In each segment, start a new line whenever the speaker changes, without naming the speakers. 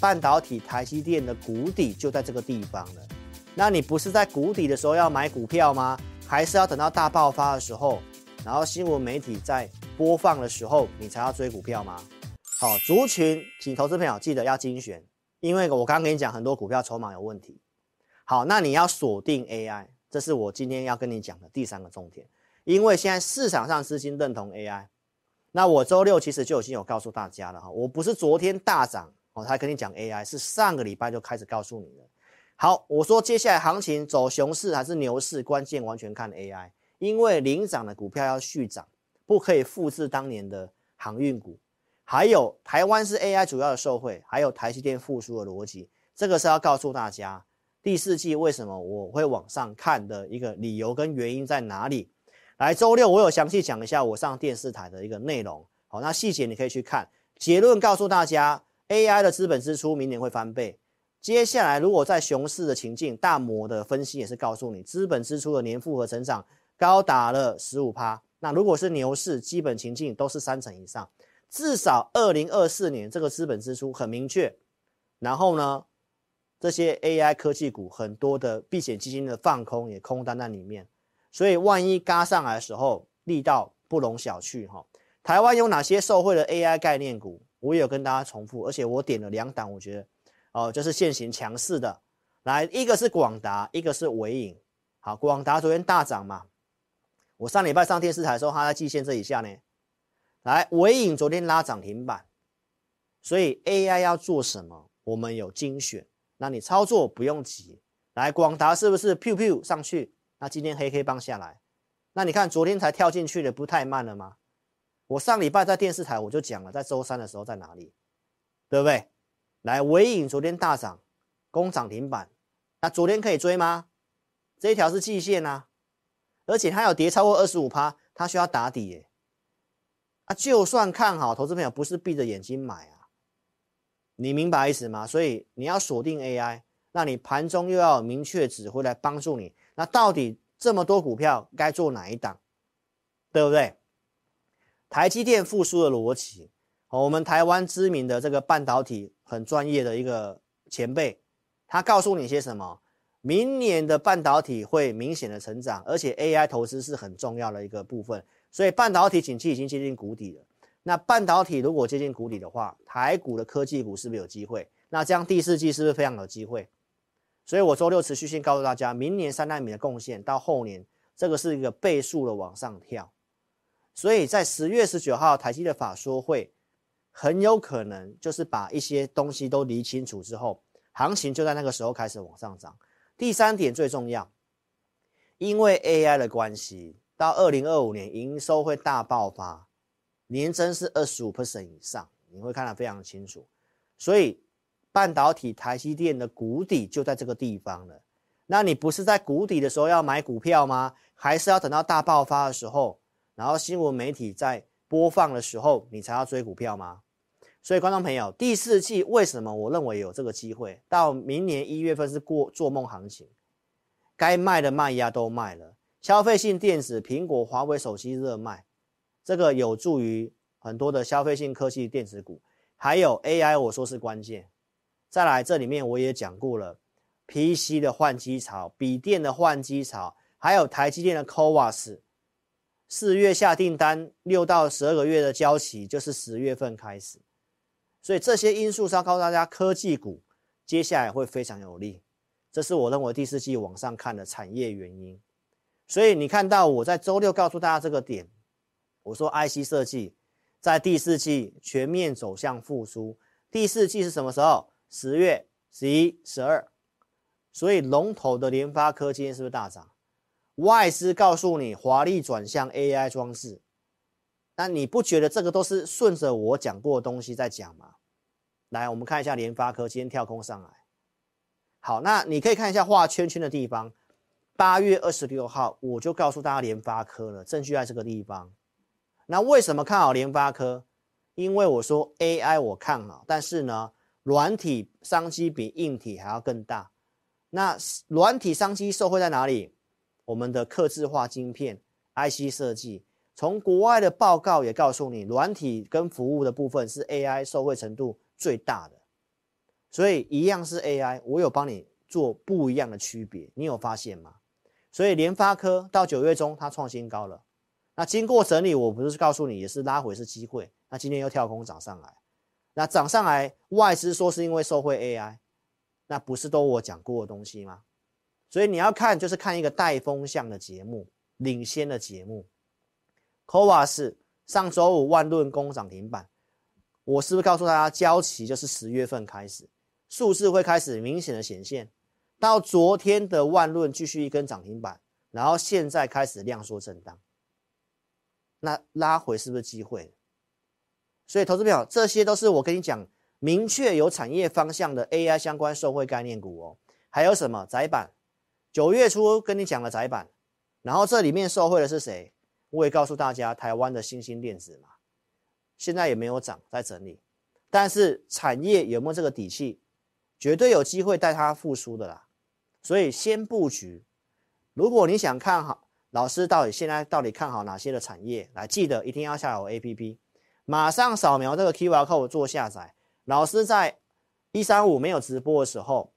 半导体台积电的谷底就在这个地方了。那你不是在谷底的时候要买股票吗？还是要等到大爆发的时候，然后新闻媒体在播放的时候，你才要追股票吗？好，族群，请投资朋友记得要精选，因为我刚刚跟你讲很多股票筹码有问题。好，那你要锁定 AI，这是我今天要跟你讲的第三个重点。因为现在市场上资金认同 AI，那我周六其实就已经有告诉大家了哈，我不是昨天大涨哦，他跟你讲 AI，是上个礼拜就开始告诉你了。好，我说接下来行情走熊市还是牛市，关键完全看 AI，因为领涨的股票要续涨，不可以复制当年的航运股。还有台湾是 AI 主要的受惠，还有台积电复苏的逻辑，这个是要告诉大家。第四季为什么我会往上看的一个理由跟原因在哪里？来，周六我有详细讲一下我上电视台的一个内容。好，那细节你可以去看。结论告诉大家，AI 的资本支出明年会翻倍。接下来如果在熊市的情境，大摩的分析也是告诉你，资本支出的年复合成长高达了十五趴。那如果是牛市，基本情境都是三成以上，至少二零二四年这个资本支出很明确。然后呢？这些 AI 科技股很多的避险基金的放空也空单在里面，所以万一嘎上来的时候，力道不容小觑哈。台湾有哪些受惠的 AI 概念股？我有跟大家重复，而且我点了两档，我觉得哦，就是现行强势的。来，一个是广达，一个是纬颖。好，广达昨天大涨嘛，我上礼拜上电视台的时候，它在季线这一下呢。来，纬颖昨天拉涨停板，所以 AI 要做什么？我们有精选。那你操作不用急，来广达是不是 Q Q 上去？那今天黑黑棒下来，那你看昨天才跳进去的，不太慢了吗？我上礼拜在电视台我就讲了，在周三的时候在哪里，对不对？来尾影昨天大涨，攻涨停板，那昨天可以追吗？这一条是季线啊，而且它有跌超过二十五趴，它需要打底耶。啊，就算看好，投资朋友不是闭着眼睛买啊。你明白意思吗？所以你要锁定 AI，那你盘中又要明确指挥来帮助你。那到底这么多股票该做哪一档，对不对？台积电复苏的逻辑，我们台湾知名的这个半导体很专业的一个前辈，他告诉你些什么？明年的半导体会明显的成长，而且 AI 投资是很重要的一个部分，所以半导体景气已经接近谷底了。那半导体如果接近谷底的话，台股的科技股是不是有机会？那这样第四季是不是非常有机会？所以我周六持续性告诉大家，明年三奈米的贡献到后年，这个是一个倍数的往上跳。所以在十月十九号台积的法说会，很有可能就是把一些东西都理清楚之后，行情就在那个时候开始往上涨。第三点最重要，因为 AI 的关系，到二零二五年营收会大爆发。年增是二十五 percent 以上，你会看得非常清楚。所以半导体台积电的谷底就在这个地方了。那你不是在谷底的时候要买股票吗？还是要等到大爆发的时候，然后新闻媒体在播放的时候，你才要追股票吗？所以观众朋友，第四季为什么我认为有这个机会？到明年一月份是过做梦行情，该卖的卖压都卖了，消费性电子，苹果、华为手机热卖。这个有助于很多的消费性科技电子股，还有 AI，我说是关键。再来，这里面我也讲过了，PC 的换机潮、笔电的换机潮，还有台积电的 CoWoS，四月下订单，六到十二个月的交期就是十月份开始。所以这些因素是要告诉大家，科技股接下来会非常有利。这是我认为第四季往上看的产业原因。所以你看到我在周六告诉大家这个点。我说 IC 设计在第四季全面走向复苏。第四季是什么时候？十月、十一、十二。所以龙头的联发科今天是不是大涨？外资告诉你华丽转向 AI 装置，那你不觉得这个都是顺着我讲过的东西在讲吗？来，我们看一下联发科今天跳空上来。好，那你可以看一下画圈圈的地方。八月二十六号我就告诉大家联发科了，证据在这个地方。那为什么看好联发科？因为我说 AI 我看好，但是呢，软体商机比硬体还要更大。那软体商机受惠在哪里？我们的刻字化晶片、IC 设计，从国外的报告也告诉你，软体跟服务的部分是 AI 受惠程度最大的。所以一样是 AI，我有帮你做不一样的区别，你有发现吗？所以联发科到九月中它创新高了，那经过整理，我不是告诉你也是拉回是机会，那今天又跳空涨上来，那涨上来外资说是因为受惠 AI，那不是都我讲过的东西吗？所以你要看就是看一个带风向的节目，领先的节目。CoWoS 上周五万润攻涨停板，我是不是告诉大家，交期就是十月份开始，数字会开始明显的显现。到昨天的万润继续一根涨停板，然后现在开始量缩震荡，那拉回是不是机会？所以投资朋友，这些都是我跟你讲明确有产业方向的 AI 相关受惠概念股哦。还有什么窄板？九月初跟你讲了窄板，然后这里面受惠的是谁？我也告诉大家，台湾的新兴电子嘛，现在也没有涨，在整理，但是产业有没有这个底气，绝对有机会带它复苏的啦。所以先布局。如果你想看好老师到底现在到底看好哪些的产业，来记得一定要下载 APP，马上扫描这个 QR code 做下载。老师在一三五没有直播的时候，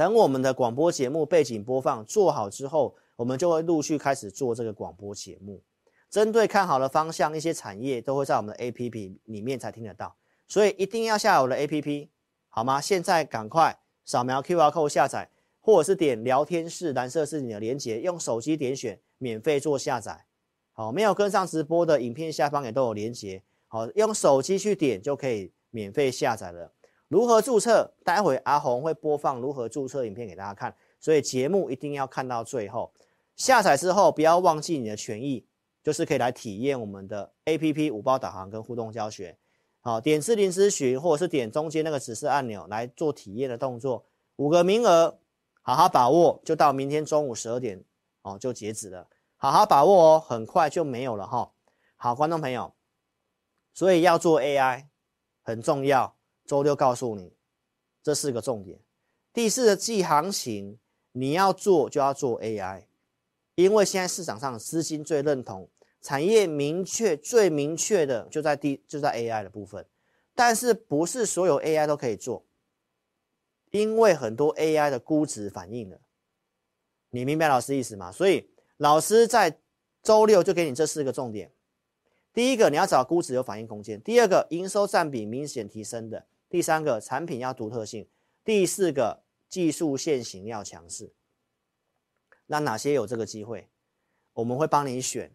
等我们的广播节目背景播放做好之后，我们就会陆续开始做这个广播节目。针对看好的方向，一些产业都会在我们的 APP 里面才听得到，所以一定要下载我的 APP，好吗？现在赶快扫描 QR code 下载，或者是点聊天室蓝色是你的连结，用手机点选免费做下载。好，没有跟上直播的影片下方也都有连结，好，用手机去点就可以免费下载了。如何注册？待会阿红会播放如何注册影片给大家看，所以节目一定要看到最后。下载之后不要忘记你的权益。就是可以来体验我们的 APP 五包导航跟互动教学，好，点智霖咨询或者是点中间那个指示按钮来做体验的动作，五个名额，好好把握，就到明天中午十二点哦就截止了，好好把握哦，很快就没有了哈。好，观众朋友，所以要做 AI 很重要，周六告诉你这四个重点，第四个季行情你要做就要做 AI。因为现在市场上资金最认同，产业明确最明确的就在第就在 AI 的部分，但是不是所有 AI 都可以做，因为很多 AI 的估值反应了，你明白老师意思吗？所以老师在周六就给你这四个重点：第一个，你要找估值有反应空间；第二个，营收占比明显提升的；第三个，产品要独特性；第四个，技术线型要强势。那哪些有这个机会？我们会帮你选，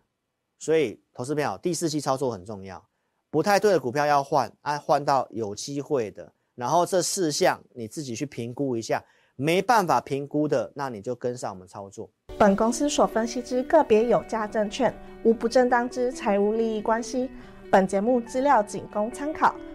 所以投资票第四期操作很重要，不太对的股票要换，啊，换到有机会的。然后这四项你自己去评估一下，没办法评估的，那你就跟上我们操作。
本公司所分析之个别有价证券，无不正当之财务利益关系。本节目资料仅供参考，